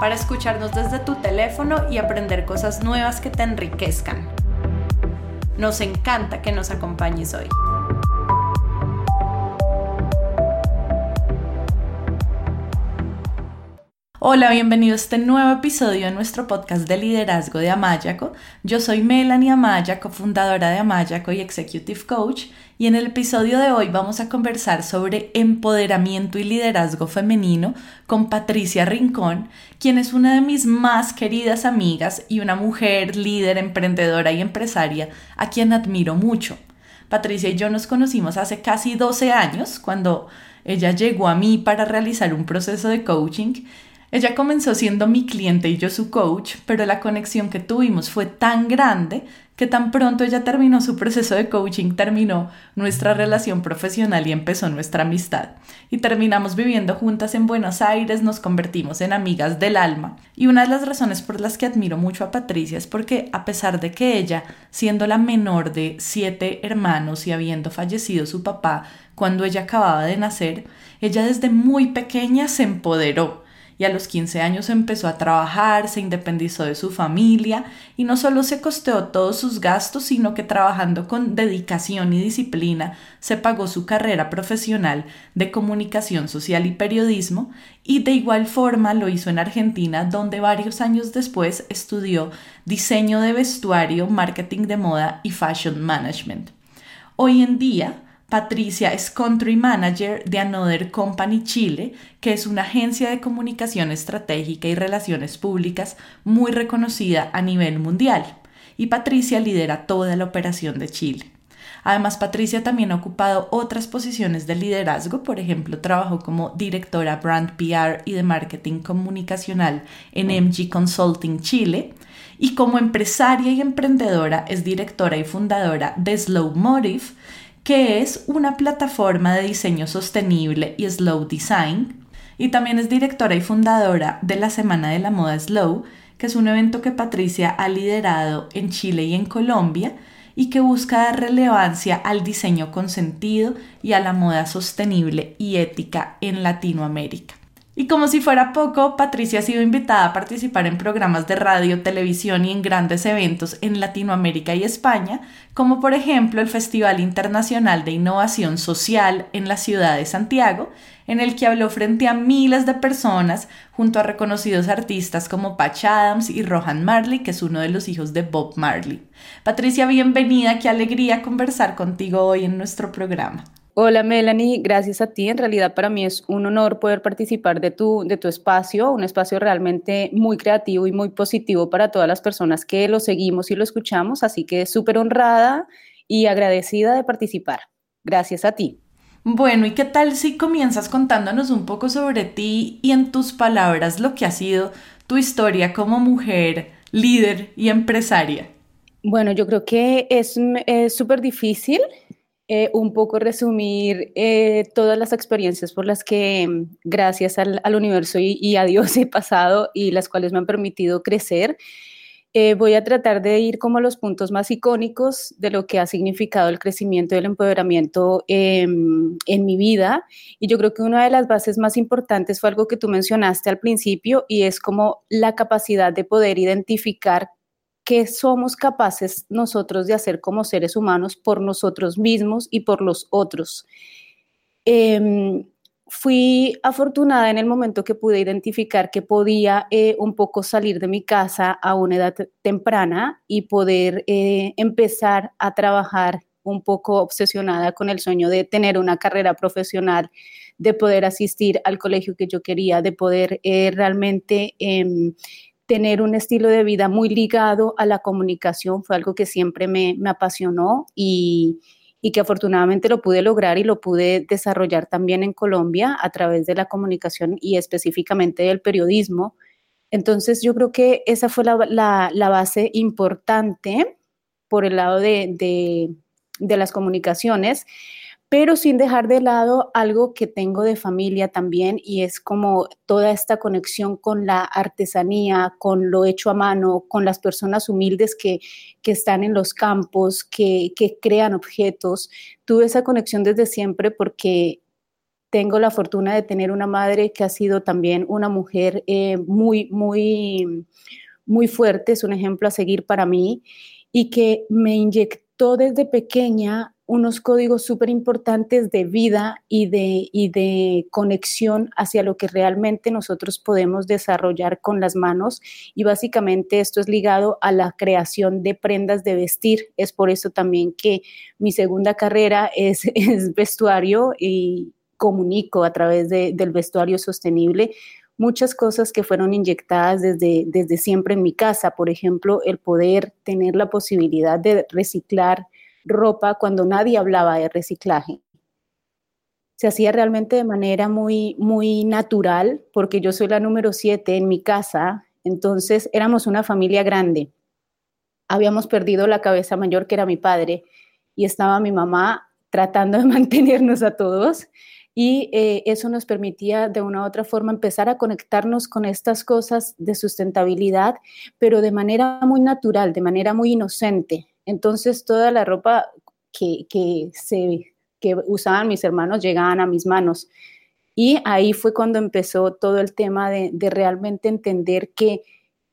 para escucharnos desde tu teléfono y aprender cosas nuevas que te enriquezcan. Nos encanta que nos acompañes hoy. Hola, bienvenido a este nuevo episodio de nuestro podcast de liderazgo de Amayaco. Yo soy Melanie Amaya, cofundadora de Amayaco y Executive Coach, y en el episodio de hoy vamos a conversar sobre empoderamiento y liderazgo femenino con Patricia Rincón, quien es una de mis más queridas amigas y una mujer líder, emprendedora y empresaria a quien admiro mucho. Patricia y yo nos conocimos hace casi 12 años, cuando ella llegó a mí para realizar un proceso de coaching ella comenzó siendo mi cliente y yo su coach, pero la conexión que tuvimos fue tan grande que tan pronto ella terminó su proceso de coaching, terminó nuestra relación profesional y empezó nuestra amistad. Y terminamos viviendo juntas en Buenos Aires, nos convertimos en amigas del alma. Y una de las razones por las que admiro mucho a Patricia es porque a pesar de que ella, siendo la menor de siete hermanos y habiendo fallecido su papá cuando ella acababa de nacer, ella desde muy pequeña se empoderó y a los 15 años empezó a trabajar, se independizó de su familia y no solo se costeó todos sus gastos, sino que trabajando con dedicación y disciplina se pagó su carrera profesional de comunicación social y periodismo y de igual forma lo hizo en Argentina, donde varios años después estudió diseño de vestuario, marketing de moda y fashion management. Hoy en día, Patricia es Country Manager de Another Company Chile, que es una agencia de comunicación estratégica y relaciones públicas muy reconocida a nivel mundial. Y Patricia lidera toda la operación de Chile. Además, Patricia también ha ocupado otras posiciones de liderazgo, por ejemplo, trabajó como directora Brand PR y de Marketing Comunicacional en MG Consulting Chile, y como empresaria y emprendedora es directora y fundadora de Slow Motive, que es una plataforma de diseño sostenible y slow design. Y también es directora y fundadora de la Semana de la Moda Slow, que es un evento que Patricia ha liderado en Chile y en Colombia y que busca dar relevancia al diseño con sentido y a la moda sostenible y ética en Latinoamérica. Y como si fuera poco, Patricia ha sido invitada a participar en programas de radio, televisión y en grandes eventos en Latinoamérica y España, como por ejemplo el Festival Internacional de Innovación Social en la ciudad de Santiago, en el que habló frente a miles de personas junto a reconocidos artistas como Patch Adams y Rohan Marley, que es uno de los hijos de Bob Marley. Patricia, bienvenida, qué alegría conversar contigo hoy en nuestro programa. Hola Melanie, gracias a ti. En realidad para mí es un honor poder participar de tu, de tu espacio, un espacio realmente muy creativo y muy positivo para todas las personas que lo seguimos y lo escuchamos, así que súper honrada y agradecida de participar. Gracias a ti. Bueno, ¿y qué tal si comienzas contándonos un poco sobre ti y en tus palabras lo que ha sido tu historia como mujer, líder y empresaria? Bueno, yo creo que es súper difícil eh, un poco resumir eh, todas las experiencias por las que mm, gracias al, universo y, a Dios he pasado y las cuales me han permitido crecer. Eh, voy a tratar de ir como a los puntos más icónicos de lo que ha significado el crecimiento y el empoderamiento em, en mi vida. Y yo creo que una de las bases más importantes fue algo que tú mencionaste al principio y es como la capacidad de poder identificar qué somos capaces nosotros de hacer como seres humanos por nosotros mismos y por los otros. Em, fui afortunada en el momento que pude identificar que podía eh, un poco salir de mi casa a una edad temprana y poder eh, empezar a trabajar un poco obsesionada con el sueño de tener una carrera profesional, de poder asistir al colegio que yo quería, de poder eh, realmente em, tener un estilo de vida muy ligado a la comunicación fue algo que siempre me, apasionó y, que afortunadamente lo pude lograr y lo pude desarrollar también en Colombia a través de la comunicación y específicamente del periodismo. Entonces yo creo que esa fue la, base importante por el lado de, de las comunicaciones pero sin dejar de lado algo que tengo de familia también y es como toda esta conexión con la artesanía, con lo hecho a mano, con las personas humildes que, están en los campos, que, crean objetos. Tuve esa conexión desde siempre porque tengo la fortuna de tener una madre que ha sido también una mujer eh, muy, muy, muy fuerte, es un ejemplo a seguir para mí y que me inyectó desde pequeña unos códigos súper importantes de vida y de, y de conexión hacia lo que realmente nosotros podemos desarrollar con las manos. Y básicamente esto es ligado a la creación de prendas de vestir. Es por eso también que mi segunda carrera es, es vestuario y comunico a través de, del vestuario sostenible muchas cosas que fueron inyectadas desde, desde siempre en mi casa. Por ejemplo, el poder tener la posibilidad de reciclar ropa cuando nadie hablaba de reciclaje. Se hacía realmente de manera muy, muy natural, porque yo soy la número siete en mi casa, entonces éramos una familia grande. Habíamos perdido la cabeza mayor, que era mi padre, y estaba mi mamá tratando de mantenernos a todos. Y eh, eso nos permitía de una u otra forma empezar a conectarnos con estas cosas de sustentabilidad, pero de manera muy natural, de manera muy inocente. Entonces toda la ropa que, que usaban mis hermanos llegaban a mis manos. Y ahí fue cuando empezó todo el tema de, realmente entender que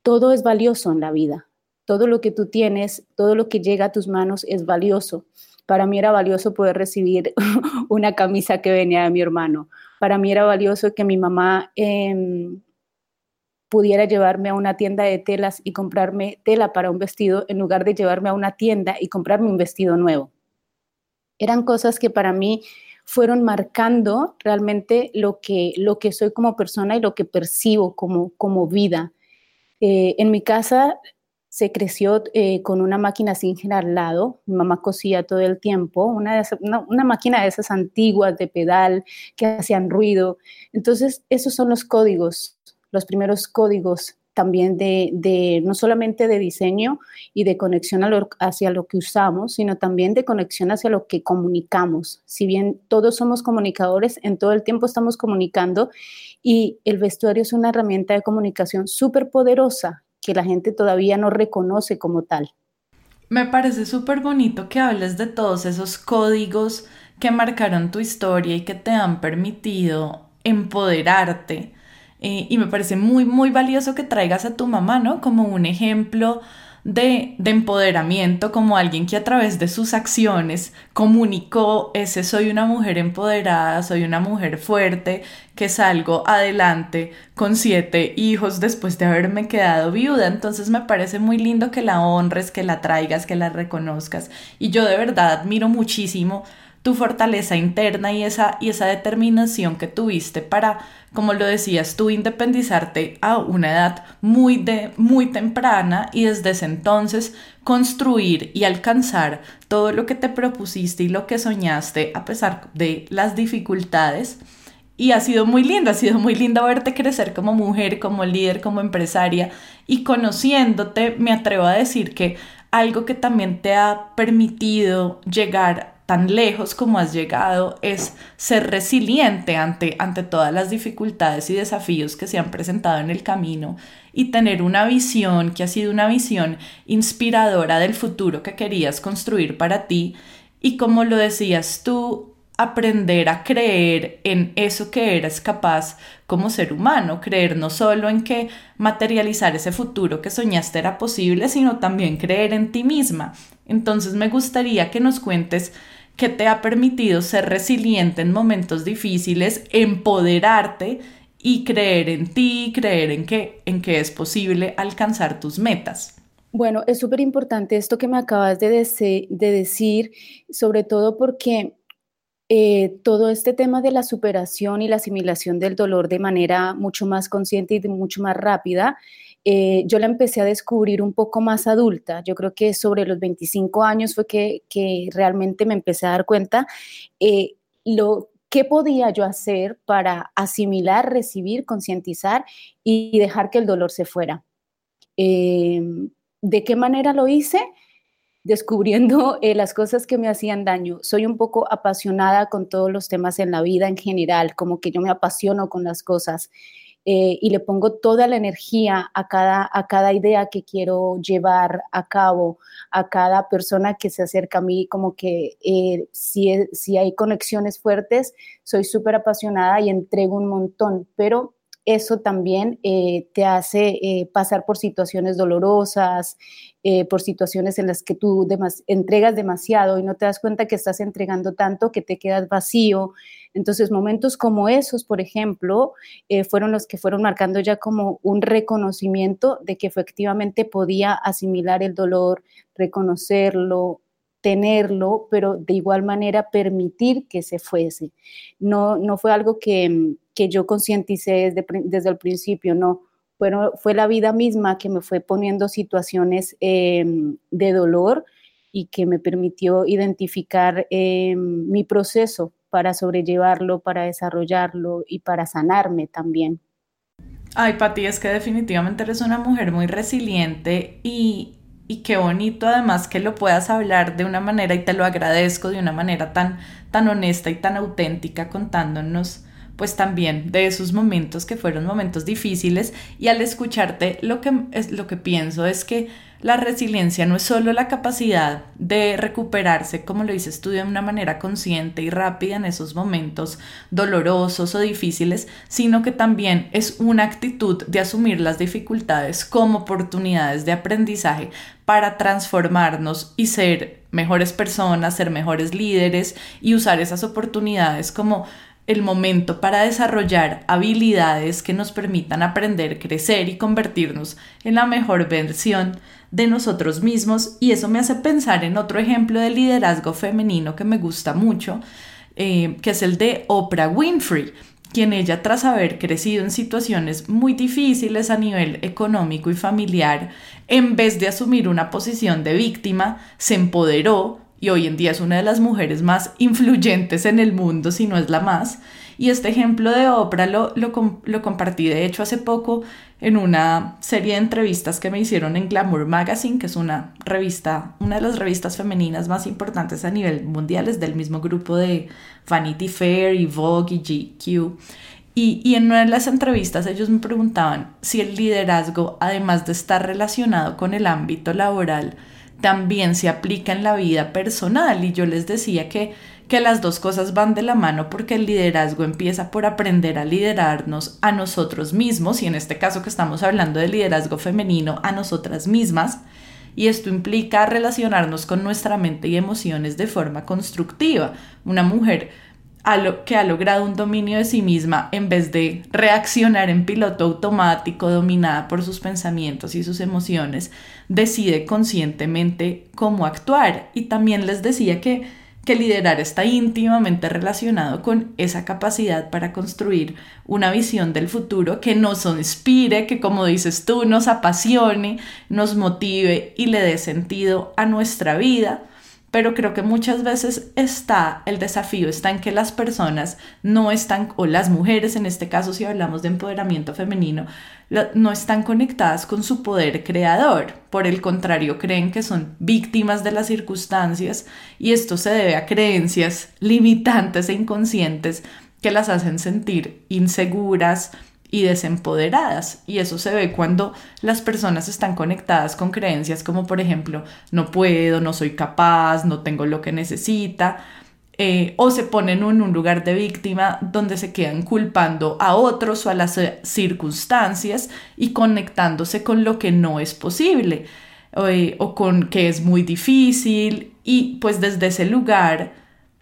todo es valioso en la vida. Todo lo que tú tienes, todo lo que llega a tus manos es valioso. Para mí era valioso poder recibir una camisa que venía de mi hermano. Para mí era valioso que mi mamá em, pudiera llevarme a una tienda de telas y comprarme tela para un vestido en lugar de llevarme a una tienda y comprarme un vestido nuevo. Eran cosas que para mí fueron marcando realmente lo que, lo que soy como persona y lo que percibo como, como vida. Eh, en mi casa se creció eh, con una máquina Singer al lado, mi mamá cosía todo el tiempo, una, una, máquina de esas antiguas de pedal que hacían ruido. Entonces, esos son los códigos los primeros códigos también de, no solamente de diseño y de conexión hacia lo que usamos, sino también de conexión hacia lo que comunicamos. Si bien todos somos comunicadores, en todo el tiempo estamos comunicando y el vestuario es una herramienta de comunicación súper poderosa que la gente todavía no reconoce como tal. Me parece súper bonito que hables de todos esos códigos que marcaron tu historia y que te han permitido empoderarte eh, y me parece muy, muy valioso que traigas a tu mamá, ¿no? Como un ejemplo de, de, empoderamiento, como alguien que a través de sus acciones comunicó ese soy una mujer empoderada, soy una mujer fuerte, que salgo adelante con siete hijos después de haberme quedado viuda. Entonces me parece muy lindo que la honres, que la traigas, que la reconozcas. Y yo de verdad admiro muchísimo tu fortaleza interna y esa, y esa determinación que tuviste para, como lo decías tú, independizarte a una edad muy, de, muy temprana y desde ese entonces construir y alcanzar todo lo que te propusiste y lo que soñaste a pesar de las dificultades. Y ha sido muy lindo, ha sido muy lindo verte crecer como mujer, como líder, como empresaria y conociéndote, me atrevo a decir que algo que también te ha permitido llegar tan lejos como has llegado es ser resiliente ante, ante todas las dificultades y desafíos que se han presentado en el camino y tener una visión que ha sido una visión inspiradora del futuro que querías construir para ti y como lo decías tú, aprender a creer en eso que eres capaz como ser humano, creer no solo en que materializar ese futuro que soñaste era posible, sino también creer en ti misma. Entonces me gustaría que nos cuentes que te ha permitido ser resiliente en momentos difíciles, empoderarte y creer en ti, creer en que, en que es posible alcanzar tus metas. Bueno, es súper importante esto que me acabas de, de, decir, sobre todo porque eh, todo este tema de la superación y la asimilación del dolor de manera mucho más consciente y mucho más rápida eh, yo la empecé a descubrir un poco más adulta. Yo creo que sobre los 25 años fue que, realmente me empecé a dar cuenta eh, lo ¿qué podía yo hacer para asimilar, recibir, concientizar y dejar que el dolor se fuera? Em, ¿De qué manera lo hice? descubriendo eh, las cosas que me hacían daño. Soy un poco apasionada con todos los temas en la vida en general, como que yo me apasiono con las cosas eh, y le pongo toda la energía a cada, a cada idea que quiero llevar a cabo, a cada persona que se acerca a mí, como que eh, si, si hay conexiones fuertes, soy súper apasionada y entrego un montón, pero eso también eh, te hace eh, pasar por situaciones dolorosas, eh, por situaciones en las que tú entregas demasiado y no te das cuenta que estás entregando tanto que te quedas vacío. Entonces, momentos como esos, por ejemplo, fueron los que fueron marcando ya como un reconocimiento de que efectivamente podía asimilar el dolor, reconocerlo, tenerlo, pero de igual manera permitir que se fuese. No, no fue algo que, que yo concienticé desde, desde, el principio, no. Bueno, fue la vida misma que me fue poniendo situaciones em, de dolor y que me permitió identificar em, mi proceso para sobrellevarlo, para desarrollarlo y para sanarme también. Ay, Pati, es que definitivamente eres una mujer muy resiliente y, y qué bonito además que lo puedas hablar de una manera y te lo agradezco de una manera tan tan honesta y tan auténtica contándonos pues también de esos momentos que fueron momentos difíciles y al escucharte lo que es lo que pienso es que la resiliencia no es solo la capacidad de recuperarse, como lo dices tú, de una manera consciente y rápida en esos momentos dolorosos o difíciles, sino que también es una actitud de asumir las dificultades como oportunidades de aprendizaje para transformarnos y ser mejores personas, ser mejores líderes y usar esas oportunidades como el momento para desarrollar habilidades que nos permitan aprender, crecer y convertirnos en la mejor versión de nosotros mismos. Y eso me hace pensar en otro ejemplo de liderazgo femenino que me gusta mucho, eh, que es el de Oprah Winfrey, quien ella tras haber crecido en situaciones muy difíciles a nivel económico y familiar, en vez de asumir una posición de víctima, se empoderó y hoy en día es una de las mujeres más influyentes en el mundo, si no es la más, y este ejemplo de Oprah lo, lo, compartí de hecho hace poco en una serie de entrevistas que me hicieron en Glamour Magazine, que es una revista, una de las revistas femeninas más importantes a nivel mundial, es del mismo grupo de Vanity Fair y Vogue y GQ. Y, y, en una de las entrevistas ellos me preguntaban si el liderazgo, además de estar relacionado con el ámbito laboral, también se aplica en la vida personal. Y yo les decía que que las dos cosas van de la mano porque el liderazgo empieza por aprender a liderarnos a nosotros mismos y en este caso que estamos hablando de liderazgo femenino a nosotras mismas y esto implica relacionarnos con nuestra mente y emociones de forma constructiva. Una mujer que ha logrado un dominio de sí misma en vez de reaccionar en piloto automático dominada por sus pensamientos y sus emociones, decide conscientemente cómo actuar. Y también les decía que que liderar está íntimamente relacionado con esa capacidad para construir una visión del futuro que nos inspire, que como dices tú, nos apasione, nos motive y le dé sentido a nuestra vida pero creo que muchas veces está el desafío está en que las personas no están o las mujeres en este caso si hablamos de empoderamiento femenino no están conectadas con su poder creador. Por el contrario creen que son víctimas de las circunstancias y esto se debe a creencias limitantes e inconscientes que las hacen sentir inseguras y desempoderadas. Y eso se ve cuando las personas están conectadas con creencias como por ejemplo, no puedo, no soy capaz, no tengo lo que necesita. Eh, o se ponen en un lugar de víctima donde se quedan culpando a otros o a las eh, circunstancias y conectándose con lo que no es posible eh, o con que es muy difícil y pues desde ese lugar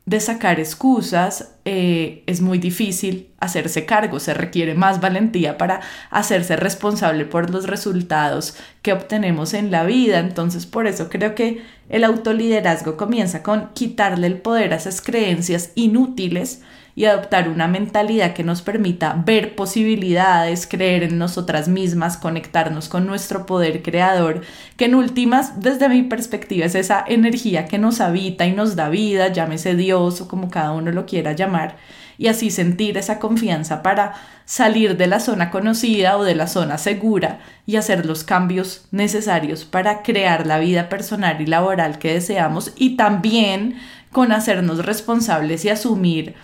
de sacar excusas eh, es muy difícil hacerse cargo, se requiere más valentía para hacerse responsable por los resultados que obtenemos en la vida. Entonces, por eso creo que el autoliderazgo comienza con quitarle el poder a esas creencias inútiles y adoptar una mentalidad que nos permita ver posibilidades, creer en nosotras mismas, conectarnos con nuestro poder creador, que en últimas, desde mi perspectiva, es esa energía que nos habita y nos da vida, llámese Dios o como cada uno lo quiera llamar, y así sentir esa confianza para salir de la zona conocida o de la zona segura y hacer los cambios necesarios para crear la vida personal y laboral que deseamos y también con hacernos responsables y asumir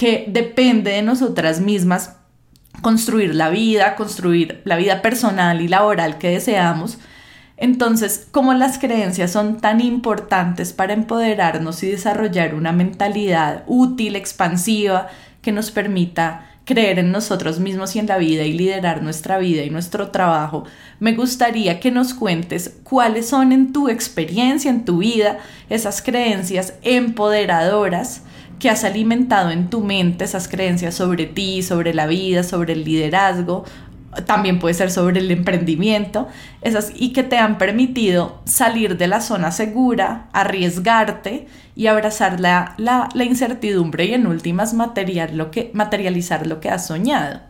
que depende de nosotras mismas construir la vida, construir la vida personal y laboral que deseamos. Entonces, como las creencias son tan importantes para empoderarnos y desarrollar una mentalidad útil, expansiva, que nos permita creer en nosotros mismos y en la vida y liderar nuestra vida y nuestro trabajo, me gustaría que nos cuentes cuáles son en tu experiencia, en tu vida, esas creencias empoderadoras que has alimentado en tu mente, esas creencias sobre ti, sobre la vida, sobre el liderazgo, también puede ser sobre el emprendimiento, esas y que te han permitido salir de la zona segura, arriesgarte y abrazar la, la, la incertidumbre y en últimas material lo que, materializar lo que has soñado.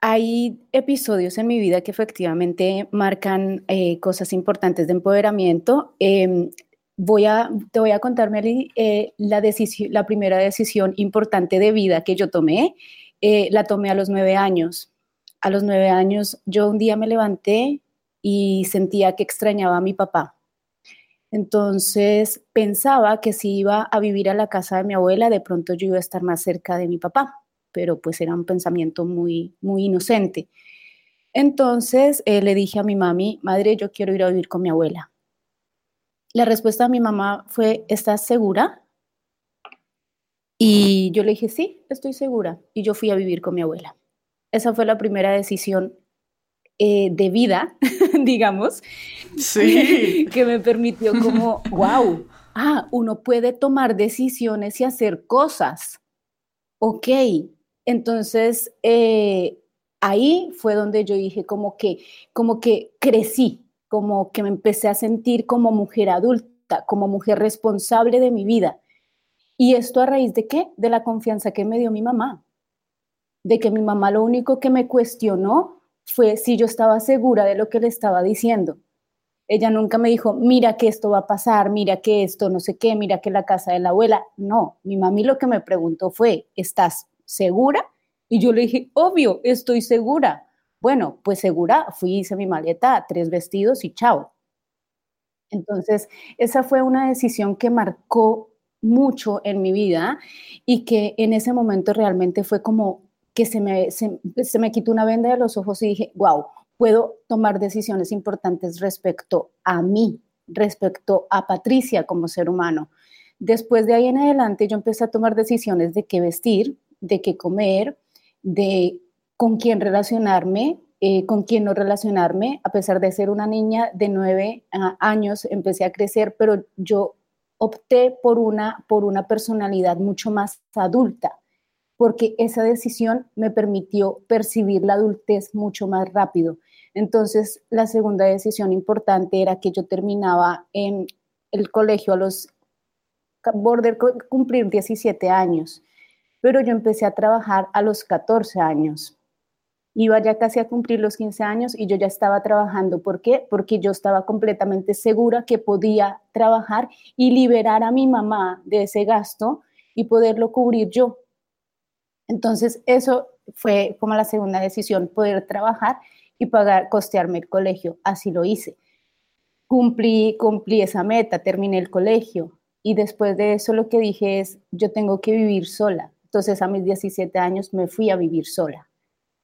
hay episodios en mi vida que efectivamente marcan eh, cosas importantes de empoderamiento. Em, voy a, te voy a contar, eh, la, la primera decisión importante de vida que yo tomé. Eh, la tomé a los nueve años. A los nueve años yo un día me levanté y sentía que extrañaba a mi papá. Entonces pensaba que si iba a vivir a la casa de mi abuela, de pronto yo iba a estar más cerca de mi papá pero pues era un pensamiento muy, muy inocente. Entonces eh, le dije a mi mami, madre, yo quiero ir a vivir con mi abuela. La respuesta de mi mamá fue, ¿estás segura? Y yo le dije, sí, estoy segura. Y yo fui a vivir con mi abuela. Esa fue la primera decisión eh, de vida, digamos, sí. que me permitió como, wow, ah, uno puede tomar decisiones y hacer cosas. Ok, entonces, eh, ahí fue donde yo dije como que, como que crecí, como que me empecé a sentir como mujer adulta, como mujer responsable de mi vida. ¿Y esto a raíz de qué? De la confianza que me dio mi mamá. De que mi mamá lo único que me cuestionó fue si yo estaba segura de lo que le estaba diciendo. Ella nunca me dijo, mira que esto va a pasar, mira que esto no sé qué, mira que la casa de la abuela. No, mi mami lo que me preguntó fue, ¿estás ¿segura? Y yo le dije, obvio, estoy segura. Bueno, pues segura, fui, hice mi maleta, tres vestidos y chao. Entonces, esa fue una decisión que marcó mucho en mi vida y que en ese momento realmente fue como que se me, se, me quitó una venda de los ojos y dije, wow, puedo tomar decisiones importantes respecto a mí, respecto a Patricia como ser humano. Después de ahí en adelante yo empecé a tomar decisiones de qué vestir, de qué comer, de con quién relacionarme, eh, con quién no relacionarme. A pesar de ser una niña de nueve ah, años, empecé a crecer, pero yo opté por una, por una personalidad mucho más adulta, porque esa decisión me permitió percibir la adultez mucho más rápido. Entonces, la segunda decisión importante era que yo terminaba en el colegio a los border cumplir 17 años pero yo empecé a trabajar a los 14 años. Iba ya casi a cumplir los 15 años y yo ya estaba trabajando. ¿Por qué? Porque yo estaba completamente segura que podía trabajar y liberar a mi mamá de ese gasto y poderlo cubrir yo. Entonces, eso fue como la segunda decisión, poder trabajar y pagar, costearme el colegio. Así lo hice. Cumplí, cumplí esa meta, terminé el colegio y después de eso lo que dije es, yo tengo que vivir sola. Entonces a mis 17 años me fui a vivir sola.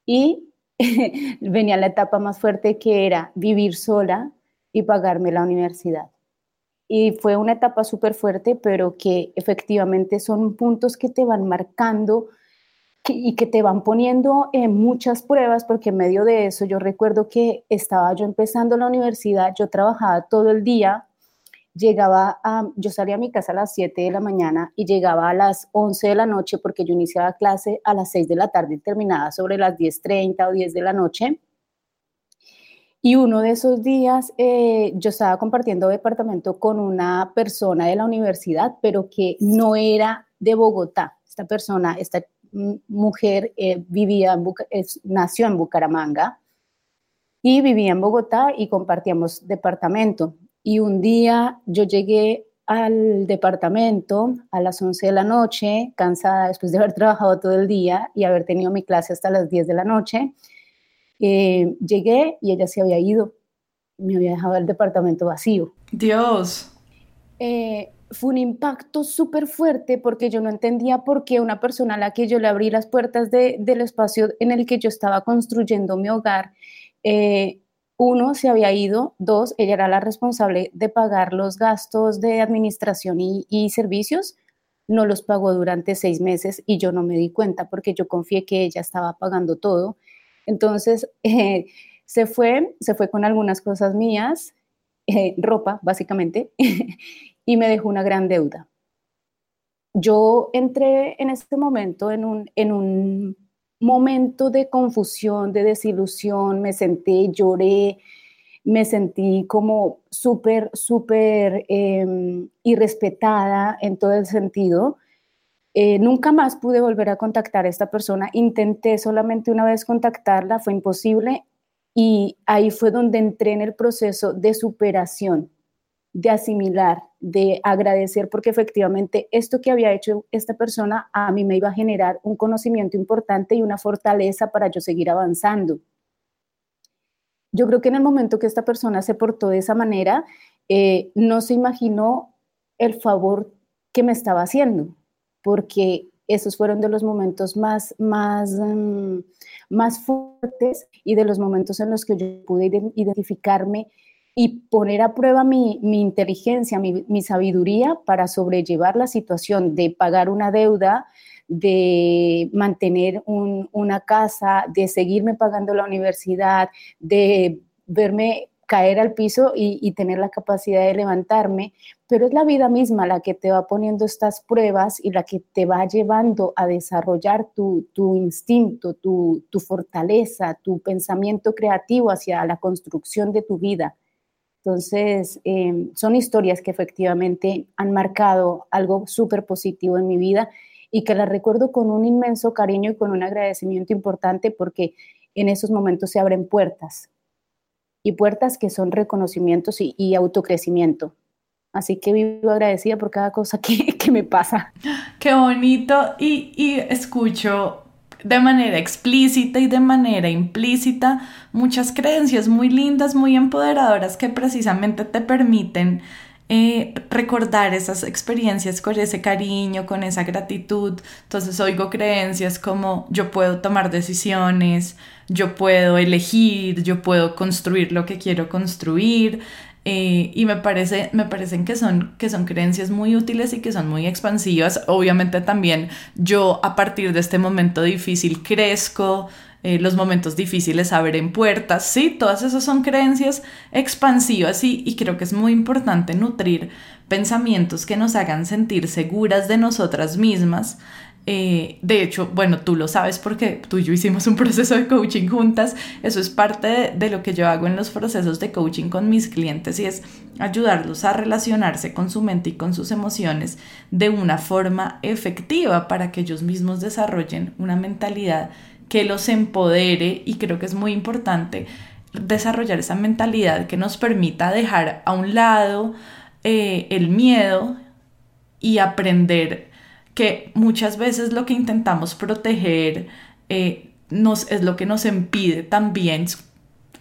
Y venía la etapa más fuerte que era vivir sola y pagarme la universidad. Y fue una etapa súper fuerte, pero que efectivamente son puntos que te van marcando y que te van poniendo en muchas pruebas, porque en medio de eso yo recuerdo que estaba yo empezando la universidad, yo trabajaba todo el día llegaba a, yo salía a mi casa a las 7 de la mañana y llegaba a las 11 de la noche porque yo iniciaba clase a las 6 de la tarde y terminaba sobre las 10.30 o 10 de la noche. Y uno de esos días eh, yo estaba compartiendo departamento con una persona de la universidad, pero que no era de Bogotá. Esta persona, esta mujer eh, vivía en nació en Bucaramanga y vivía en Bogotá y compartíamos departamento. Y un día yo llegué al departamento a las 11 de la noche, cansada después de haber trabajado todo el día y haber tenido mi clase hasta las 10 de la noche. Eh, llegué y ella se había ido, me había dejado el departamento vacío. Dios. Eh, fue un impacto súper fuerte porque yo no entendía por qué una persona a la que yo le abrí las puertas del espacio en el que yo estaba construyendo mi hogar, eh, uno, se había ido, dos, ella era la responsable de pagar los gastos de administración y, servicios, no los pagó durante seis meses y yo no me di cuenta porque yo confié que ella estaba pagando todo. Entonces, eh, se fue, se fue con algunas cosas mías, eh, ropa básicamente, y me dejó una gran deuda. Yo entré en este momento en un, en un momento de confusión, de desilusión, me senté, lloré, me sentí como súper, súper eh, irrespetada en todo el sentido. Eh, nunca más pude volver a contactar a esta persona. Intenté solamente una vez contactarla, fue imposible y ahí fue donde entré en el proceso de superación de asimilar, de agradecer, porque efectivamente esto que había hecho esta persona a mí me iba a generar un conocimiento importante y una fortaleza para yo seguir avanzando. Yo creo que en el momento que esta persona se portó de esa manera, eh, no se imaginó el favor que me estaba haciendo, porque esos fueron de los momentos más, más, mm, más fuertes y de los momentos en los que yo pude identificarme y poner a prueba mi, inteligencia, mi, sabiduría para sobrellevar la situación de pagar una deuda, de mantener una casa, de seguirme pagando la universidad, de verme caer al piso y, tener la capacidad de levantarme, pero es la vida misma la que te va poniendo estas pruebas y la que te va llevando a desarrollar tu, instinto, tu, tu fortaleza, tu pensamiento creativo hacia la construcción de tu vida. Entonces, em, son historias que efectivamente han marcado algo súper positivo en mi vida y que las recuerdo con un inmenso cariño y con un agradecimiento importante porque en esos momentos se abren puertas y puertas que son reconocimientos y, autocrecimiento. Así que vivo agradecida por cada cosa que, que me pasa. Qué bonito y, y escucho de manera explícita y de manera implícita muchas creencias muy lindas, muy empoderadoras que precisamente te permiten eh, recordar esas experiencias con ese cariño, con esa gratitud. Entonces oigo creencias como yo puedo tomar decisiones, yo puedo elegir, yo puedo construir lo que quiero construir, eh, y me, parece, me parecen que son, que son creencias muy útiles y que son muy expansivas. Obviamente también yo a partir de este momento difícil crezco, eh, los momentos difíciles abren puertas, sí, todas esas son creencias expansivas y, y creo que es muy importante nutrir pensamientos que nos hagan sentir seguras de nosotras mismas eh, de hecho, bueno, tú lo sabes porque tú y yo hicimos un proceso de coaching juntas. Eso es parte de, lo que yo hago en los procesos de coaching con mis clientes y es ayudarlos a relacionarse con su mente y con sus emociones de una forma efectiva para que ellos mismos desarrollen una mentalidad que los empodere y creo que es muy importante desarrollar esa mentalidad que nos permita dejar a un lado eh, el miedo y aprender que muchas veces lo que intentamos proteger eh, nos, es lo que nos impide también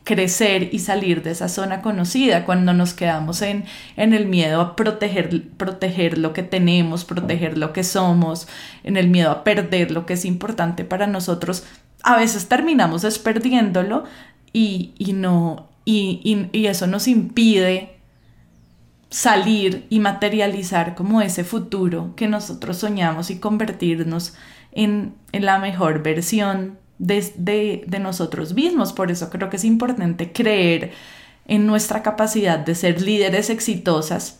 crecer y salir de esa zona conocida cuando nos quedamos en, en el miedo a proteger, proteger lo que tenemos, proteger lo que somos, en el miedo a perder lo que es importante para nosotros, a veces terminamos desperdiéndolo y, y no, y, y eso nos impide salir y materializar como ese futuro que nosotros soñamos y convertirnos en, la mejor versión de, de, nosotros mismos. Por eso creo que es importante creer en nuestra capacidad de ser líderes exitosas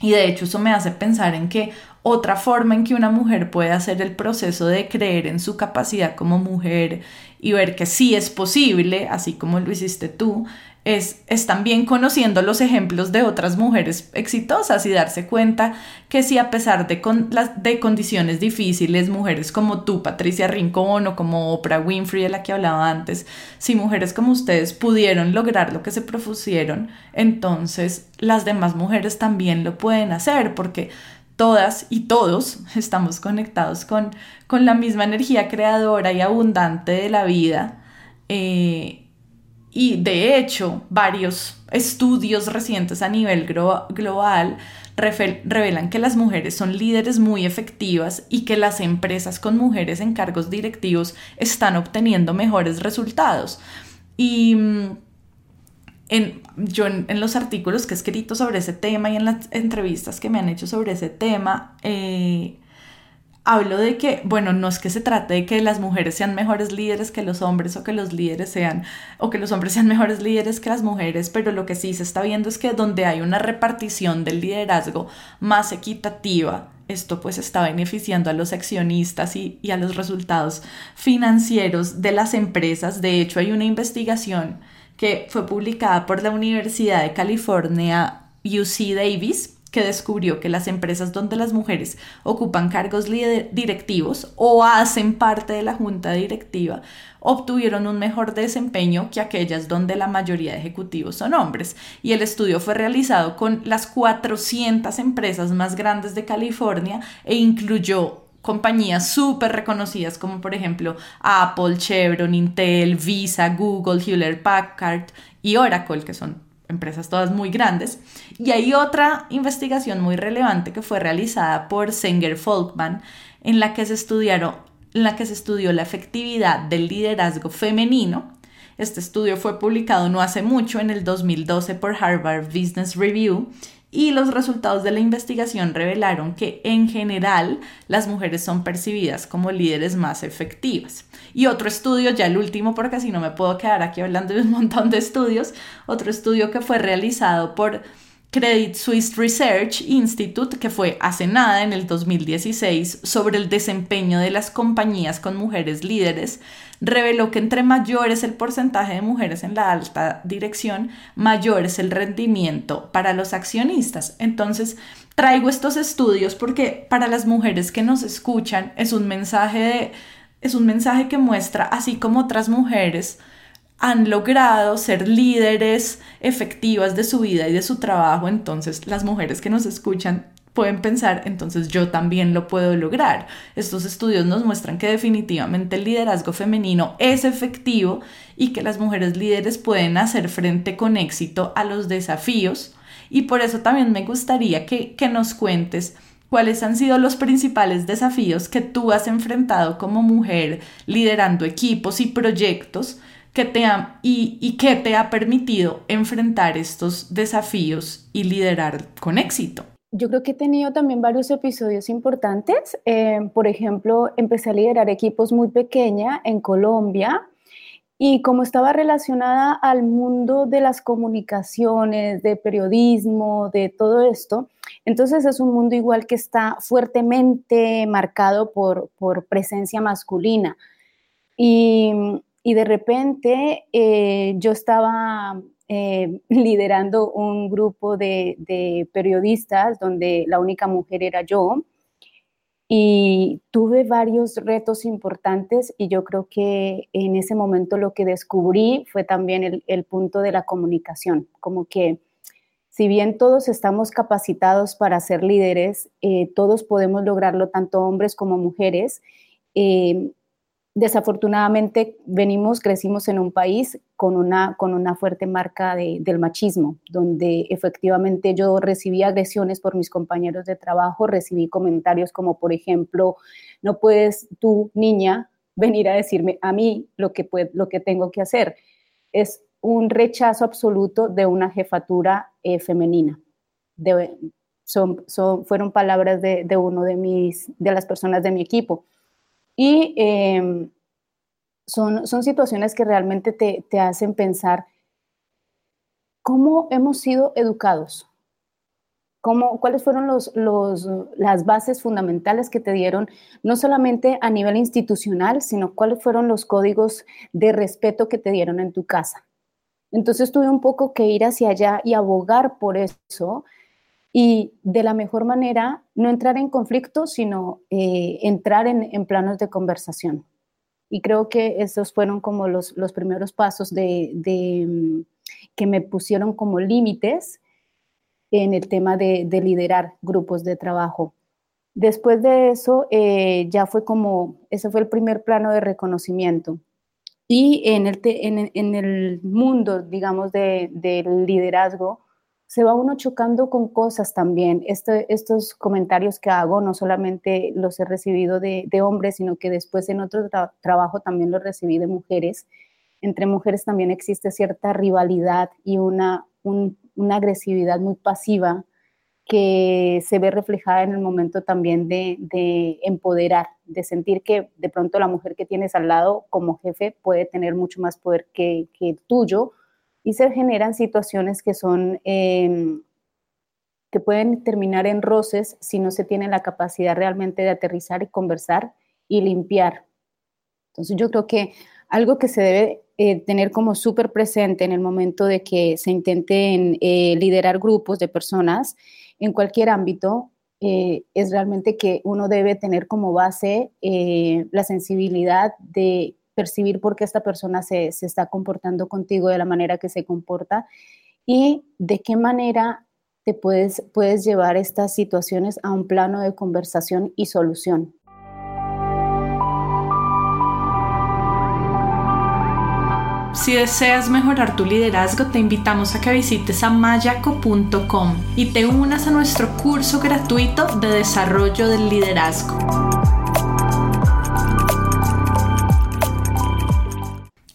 Y de hecho eso me hace pensar en que otra forma en que una mujer puede hacer el proceso de creer en su capacidad como mujer y ver que sí es posible, así como lo hiciste tú, es, también conociendo los ejemplos de otras mujeres exitosas y darse cuenta que si a pesar de, con, de condiciones difíciles, mujeres como tú, Patricia Rincón, o como Oprah Winfrey, de la que hablaba antes, si mujeres como ustedes pudieron lograr lo que se propusieron, entonces las demás mujeres también lo pueden hacer, porque todas y todos estamos conectados con, con la misma energía creadora y abundante de la vida. Eh, y de hecho, varios estudios recientes a nivel global revelan que las mujeres son líderes muy efectivas y que las empresas con mujeres en cargos directivos están obteniendo mejores resultados. Y mm, en, yo en, los artículos que he escrito sobre ese tema y en las entrevistas que me han hecho sobre ese tema, eh, hablo de que, bueno, no es que se trate de que las mujeres sean mejores líderes que los hombres o que los líderes sean, o que los hombres sean mejores líderes que las mujeres, pero lo que sí se está viendo es que donde hay una repartición del liderazgo más equitativa, esto pues está beneficiando a los accionistas y, y a los resultados financieros de las empresas. De hecho, hay una investigación que fue publicada por la Universidad de California UC Davis que descubrió que las empresas donde las mujeres ocupan cargos directivos o hacen parte de la junta directiva obtuvieron un mejor desempeño que aquellas donde la mayoría de ejecutivos son hombres. Y el estudio fue realizado con las 400 empresas más grandes de California e incluyó compañías súper reconocidas como por ejemplo Apple, Chevron, Intel, Visa, Google, Hewlett Packard y Oracle, que son empresas todas muy grandes. Y hay otra investigación muy relevante que fue realizada por Sanger Folkman, en la que se en la que se estudió la efectividad del liderazgo femenino. Este estudio fue publicado no hace mucho, en el 2012, por Harvard Business Review, y los resultados de la investigación revelaron que en general las mujeres son percibidas como líderes más efectivas. Y otro estudio, ya el último porque si no me puedo quedar aquí hablando de un montón de estudios, otro estudio que fue realizado por Credit Suisse Research Institute, que fue hace nada en el 2016, sobre el desempeño de las compañías con mujeres líderes, reveló que entre mayor es el porcentaje de mujeres en la alta dirección, mayor es el rendimiento para los accionistas. Entonces, traigo estos estudios porque para las mujeres que nos escuchan es un mensaje es un mensaje que muestra así como otras mujeres han logrado ser líderes efectivas de su vida y de su trabajo, entonces las mujeres que nos escuchan pueden pensar, entonces yo también lo puedo lograr. Estos estudios nos muestran que definitivamente el liderazgo femenino es efectivo y que las mujeres líderes pueden hacer frente con éxito a los desafíos. Y por eso también me gustaría que, que nos cuentes cuáles han sido los principales desafíos que tú has enfrentado como mujer liderando equipos y proyectos que te y, y que te ha permitido enfrentar estos desafíos y liderar con éxito. Yo creo que he tenido también varios episodios importantes. Eh, por ejemplo, empecé a liderar equipos muy pequeña en Colombia y como estaba relacionada al mundo de las comunicaciones, de periodismo, de todo esto, entonces es un mundo igual que está fuertemente marcado por, por presencia masculina. Y, y de repente eh, yo estaba eh, liderando un grupo de, periodistas donde la única mujer era yo y tuve varios retos importantes y yo creo que en ese momento lo que descubrí fue también el, punto de la comunicación, como que si bien todos estamos capacitados para ser líderes, eh, todos podemos lograrlo, tanto hombres como mujeres. Desafortunadamente venimos, crecimos en un país con una, con una fuerte marca del machismo, donde efectivamente yo recibí agresiones por mis compañeros de trabajo, recibí comentarios como, por ejemplo, no puedes tú, niña, venir a decirme a mí lo que, lo que tengo que hacer. Es un rechazo absoluto de una jefatura eh, femenina. fueron palabras de, de, uno de, mis, de las personas de mi equipo. Y em, son, son situaciones que realmente te, te hacen pensar cómo hemos sido educados, ¿Cómo, ¿Cuáles fueron los, los, las bases fundamentales que te dieron, no solamente a nivel institucional, sino cuáles fueron los códigos de respeto que te dieron en tu casa? Entonces tuve un poco que ir hacia allá y abogar por eso y de la mejor manera no entrar en conflicto, sino eh, entrar en, en, planos de conversación. Y creo que esos fueron como los, los primeros pasos de, de, mm, que me pusieron como límites en el tema de, de, liderar grupos de trabajo. Después de eso, eh, ya fue como, ese fue el primer plano de reconocimiento. Y en el, en, el mundo, digamos, de, del liderazgo, se va uno chocando con cosas también. Este, estos comentarios que hago no solamente los he recibido de, hombres, sino que después en otro trabajo también los recibí de mujeres. Entre mujeres también existe cierta rivalidad y una, una agresividad muy pasiva que se ve reflejada en el momento también de, de, empoderar, de sentir que de pronto la mujer que tienes al lado como jefe puede tener mucho más poder que, que tuyo y se generan situaciones que son, em, que pueden terminar en roces si no se tiene la capacidad realmente de aterrizar y conversar y limpiar. Entonces yo creo que algo que se debe eh, tener como súper presente en el momento de que se intenten eh, liderar grupos de personas en cualquier ámbito eh, es realmente que uno debe tener como base la sensibilidad de percibir por qué esta persona se, se está comportando contigo de la manera que se comporta y de qué manera te puedes, puedes llevar estas situaciones a un plano de conversación y solución. Si deseas mejorar tu liderazgo, te invitamos a que visites a mayaco.com y te unas a nuestro curso gratuito de desarrollo del liderazgo.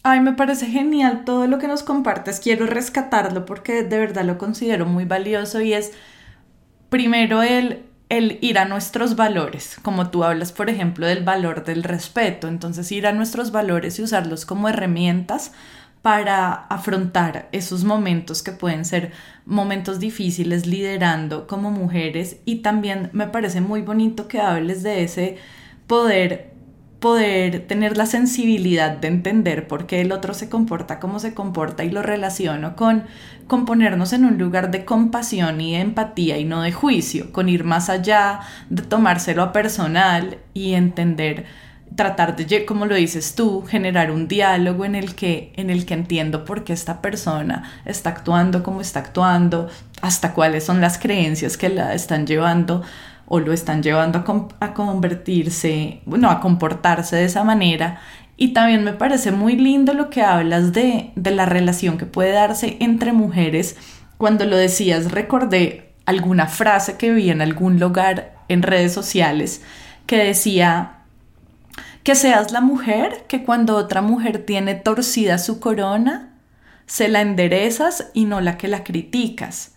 Ay, me parece genial todo lo que nos compartes. Quiero rescatarlo porque de verdad lo considero muy valioso y es primero el, el ir a nuestros valores, como tú hablas, por ejemplo, del valor del respeto. Entonces, ir a nuestros valores y usarlos como herramientas para afrontar esos momentos que pueden ser momentos difíciles liderando como mujeres y también me parece muy bonito que hables de ese poder poder tener la sensibilidad de entender por qué el otro se comporta como se comporta y lo relaciono con, con ponernos en un lugar de compasión y de empatía y no de juicio, con ir más allá, de tomárselo a personal y entender tratar de, como lo dices tú, generar un diálogo en el que, en el que entiendo por qué esta persona está actuando como está actuando, hasta cuáles son las creencias que la están llevando o lo están llevando a, convertirse, bueno, a comportarse de esa manera. Y también me parece muy lindo lo que hablas de, de la relación que puede darse entre mujeres. Cuando lo decías, recordé alguna frase que vi en algún lugar en redes sociales que decía que seas la mujer que cuando otra mujer tiene torcida su corona, se la enderezas y no la que la criticas.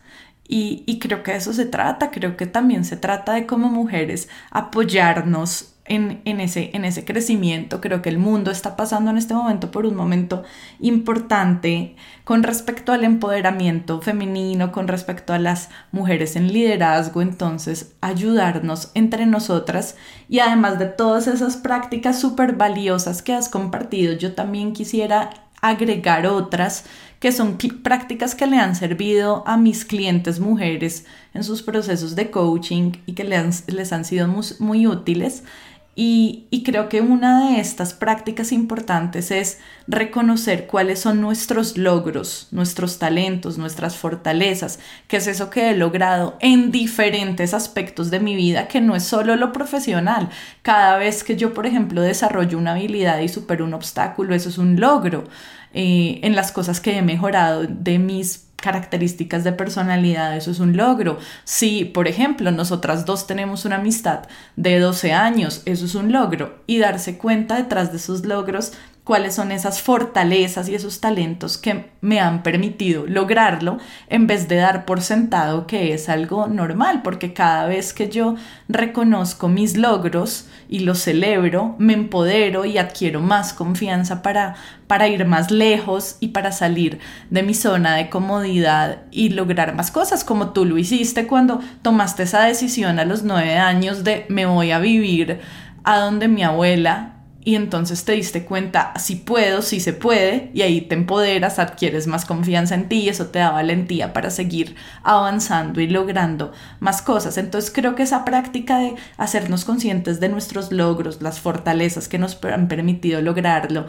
Y, creo que de eso se trata, creo que también se trata de como mujeres apoyarnos en, ese, en ese crecimiento. Creo que el mundo está pasando en este momento por un momento importante con respecto al empoderamiento femenino, con respecto a las mujeres en liderazgo, entonces ayudarnos entre nosotras y además de todas esas prácticas súper valiosas que has compartido, yo también quisiera agregar otras que son prácticas que le han servido a mis clientes mujeres en sus procesos de coaching y que les han, sido muy, útiles. Y, creo que una de estas prácticas importantes es reconocer cuáles son nuestros logros, nuestros talentos, nuestras fortalezas, que es eso que he logrado en diferentes aspectos de mi vida, que no es solo lo profesional. Cada vez que yo, por ejemplo, desarrollo una habilidad y supero un obstáculo, eso es un logro. Eh, en las cosas que he mejorado de mis características de personalidad, eso es un logro. Si, por ejemplo, nosotras dos tenemos una amistad de 12 años, eso es un logro. Y darse cuenta detrás de esos logros cuáles son esas fortalezas y esos talentos que me han permitido lograrlo en vez de dar por sentado que es algo normal, porque cada vez que yo reconozco mis logros y los celebro, me empodero y adquiero más confianza para, para ir más lejos y para salir de mi zona de comodidad y lograr más cosas, como tú lo hiciste cuando tomaste esa decisión a los nueve años de me voy a vivir a donde mi abuela y entonces te diste cuenta, si puedo, si se puede, y ahí te empoderas, adquieres más confianza en ti y eso te da valentía para seguir avanzando y logrando más cosas. Entonces creo que esa práctica de hacernos conscientes de nuestros logros, las fortalezas que nos han permitido lograrlo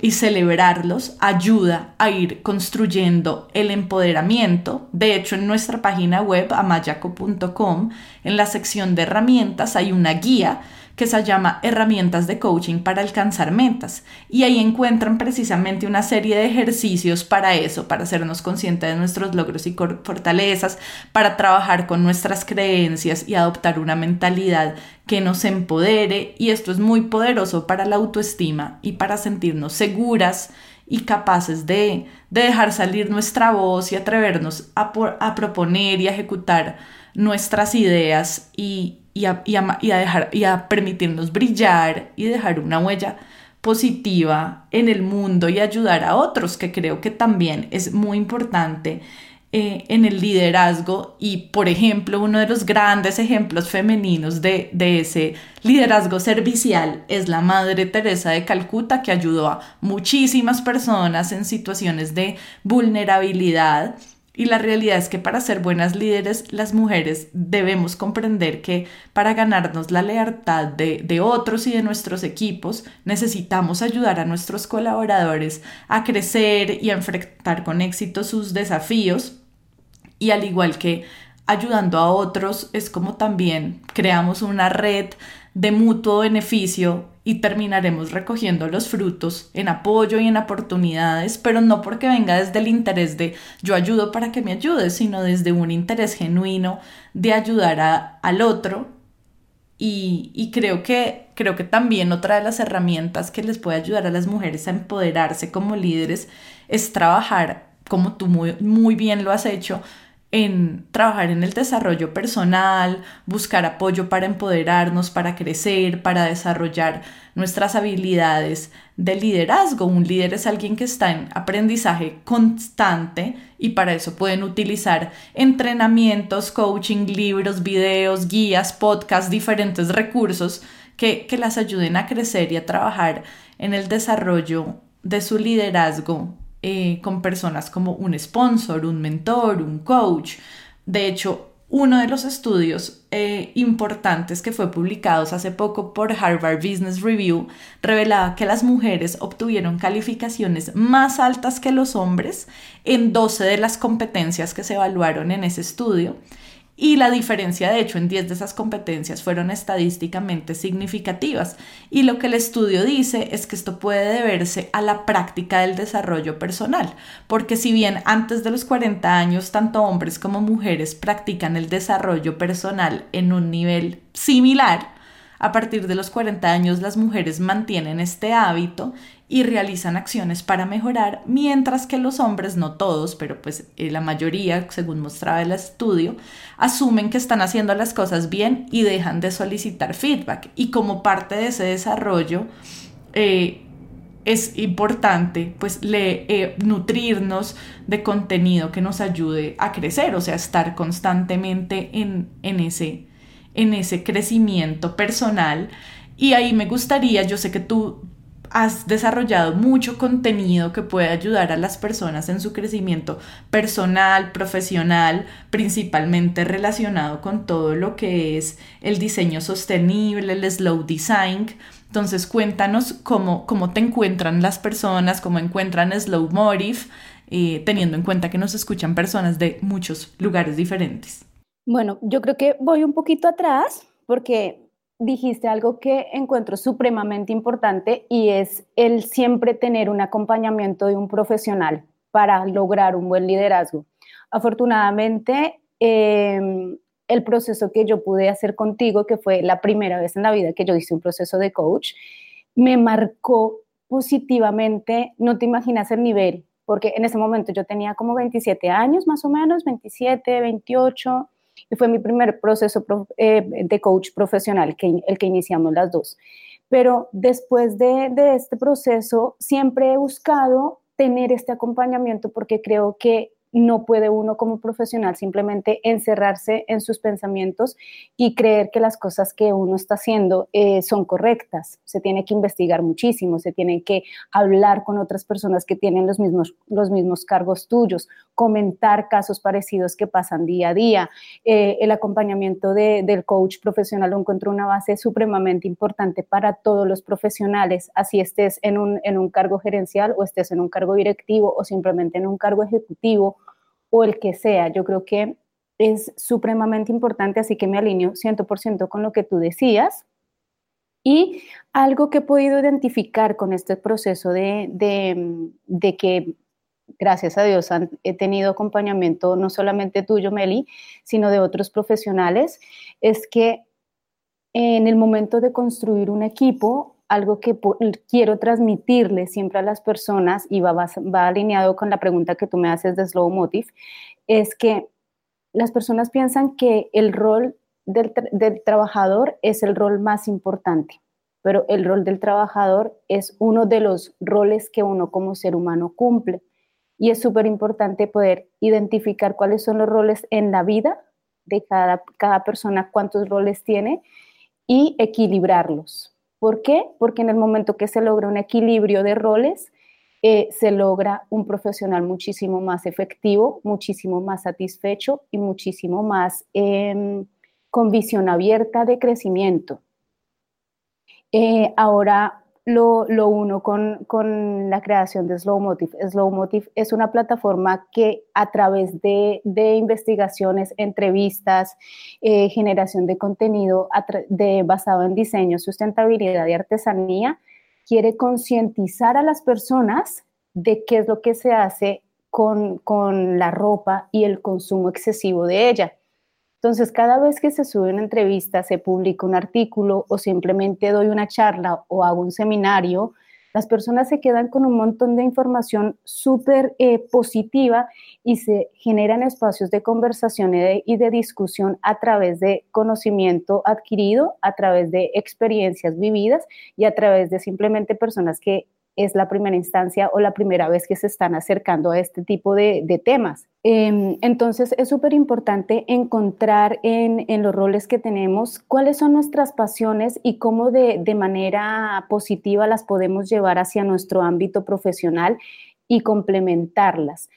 y celebrarlos ayuda a ir construyendo el empoderamiento. De hecho, en nuestra página web amayaco.com, en la sección de herramientas, hay una guía que se llama Herramientas de Coaching para alcanzar metas. Y ahí encuentran precisamente una serie de ejercicios para eso, para hacernos conscientes de nuestros logros y fortalezas, para trabajar con nuestras creencias y adoptar una mentalidad que nos empodere. Y esto es muy poderoso para la autoestima y para sentirnos seguras y capaces de, dejar salir nuestra voz y atrevernos a, a proponer y a ejecutar nuestras ideas y, y a, dejar, y a permitirnos brillar y dejar una huella positiva en el mundo y ayudar a otros, que creo que también es muy importante eh, en el liderazgo. Y, por ejemplo, uno de los grandes ejemplos femeninos de, de, ese liderazgo servicial es la Madre Teresa de Calcuta, que ayudó a muchísimas personas en situaciones de vulnerabilidad y la realidad es que para ser buenas líderes, las mujeres debemos comprender que para ganarnos la lealtad de, otros y de nuestros equipos, necesitamos ayudar a nuestros colaboradores a crecer y a enfrentar con éxito sus desafíos. Y al igual que ayudando a otros, es como también creamos una red de mutuo beneficio y terminaremos recogiendo los frutos en apoyo y en oportunidades, pero no porque venga desde el interés de yo ayudo para que me ayudes, sino desde un interés genuino de ayudar al otro. Y, y, creo, que, creo que también otra de las herramientas que les puede ayudar a las mujeres a empoderarse como líderes es trabajar, como tú muy, muy bien lo has hecho, en trabajar en el desarrollo personal, buscar apoyo para empoderarnos, para crecer, para desarrollar nuestras habilidades de liderazgo. Un líder es alguien que está en aprendizaje constante y para eso pueden utilizar entrenamientos, coaching, libros, videos, guías, podcasts, diferentes recursos que, que las ayuden a crecer y a trabajar en el desarrollo de su liderazgo eh, con personas como un sponsor, un mentor, un coach. De hecho, uno de los estudios eh, importantes que fue publicado hace poco por Harvard Business Review revelaba que las mujeres obtuvieron calificaciones más altas que los hombres en 12 de las competencias que se evaluaron en ese estudio y la diferencia, de hecho, en 10 de esas competencias fueron estadísticamente significativas. Y lo que el estudio dice es que esto puede deberse a la práctica del desarrollo personal, porque si bien antes de los 40 años tanto hombres como mujeres practican el desarrollo personal en un nivel similar, a partir de los 40 años las mujeres mantienen este hábito y realizan acciones para mejorar, mientras que los hombres, no todos, pero pues eh, la mayoría, según mostraba el estudio, asumen que están haciendo las cosas bien y dejan de solicitar feedback. Y como parte de ese desarrollo, eh, es importante pues eh, nutrirnos de contenido que nos ayude a crecer, o sea, estar constantemente en, en ese en ese crecimiento personal. Y ahí me gustaría, yo sé que tú has desarrollado mucho contenido que puede ayudar a las personas en su crecimiento personal, profesional, principalmente relacionado con todo lo que es el diseño sostenible, el slow design. Entonces cuéntanos cómo, cómo te encuentran las personas, cómo encuentran Slow Motive, eh, teniendo en cuenta que nos escuchan personas de muchos lugares diferentes. Bueno, yo creo que voy un poquito atrás porque dijiste algo que encuentro supremamente importante y es el siempre tener un acompañamiento de un profesional para lograr un buen liderazgo. Afortunadamente, em, el proceso que yo pude hacer contigo, que fue la primera vez en la vida que yo hice un proceso de coach, me marcó positivamente, no te imaginas el nivel, porque en ese momento yo tenía como 27 años más o menos, 27, 28, y fue mi primer proceso eh, de coach profesional, el que iniciamos las dos. Pero después de, de este proceso, siempre he buscado tener este acompañamiento porque creo que no puede uno como profesional simplemente encerrarse en sus pensamientos y creer que las cosas que uno está haciendo eh, son correctas. Se tiene que investigar muchísimo, se tiene que hablar con otras personas que tienen los mismos, los mismos cargos tuyos, comentar casos parecidos que pasan día a día. Eh, el acompañamiento del coach profesional encuentro una base supremamente importante para todos los profesionales, así estés en un, en un cargo gerencial o estés en un cargo directivo o simplemente en un cargo ejecutivo o el que sea. Yo creo que es supremamente importante, así que me alineo 100% con lo que tú decías. Y algo que he podido identificar con este proceso de, de, que, gracias a Dios, he tenido acompañamiento no solamente tuyo, Meli, sino de otros profesionales, es que en el momento de construir un equipo, algo que quiero transmitirle siempre a las personas y va, va, alineado con la pregunta que tú me haces de Slow Motive, es que las personas piensan que el rol del, del trabajador es el rol más importante, pero el rol del trabajador es uno de los roles que uno como ser humano cumple. Y es súper importante poder identificar cuáles son los roles en la vida de cada, cada persona, cuántos roles tiene y equilibrarlos ¿Por qué? Porque en el momento que se logra un equilibrio de roles, eh, se logra un profesional muchísimo más efectivo, muchísimo más satisfecho y muchísimo más em, con visión abierta de crecimiento. Eh, ahora, lo, uno con, la creación de Slow Motive. Slow es una plataforma que a través de, investigaciones, entrevistas, eh, generación de contenido de, basado en diseño, sustentabilidad y artesanía, quiere concientizar a las personas de qué es lo que se hace con, con la ropa y el consumo excesivo de ella. Entonces, cada vez que se sube una entrevista, se publica un artículo o simplemente doy una charla o hago un seminario, las personas se quedan con un montón de información súper eh, positiva y se generan espacios de conversación y de, discusión a través de conocimiento adquirido, a través de experiencias vividas y a través de simplemente personas que es la primera instancia o la primera vez que se están acercando a este tipo de, temas. Em, entonces es súper importante encontrar en, los roles que tenemos cuáles son nuestras pasiones y cómo de, manera positiva las podemos llevar hacia nuestro ámbito profesional y complementarlas.